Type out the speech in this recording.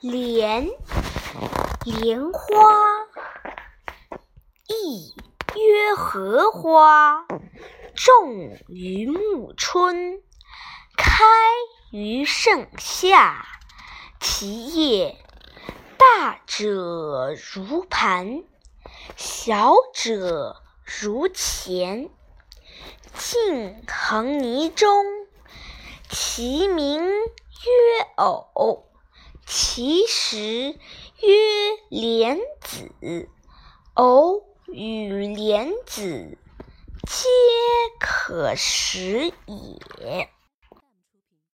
莲，莲花，亦曰荷花，种于暮春，开于盛夏。其叶大者如盘，小者如钱，茎横泥中。其名曰偶，其实曰莲子。藕与莲子，皆可食也。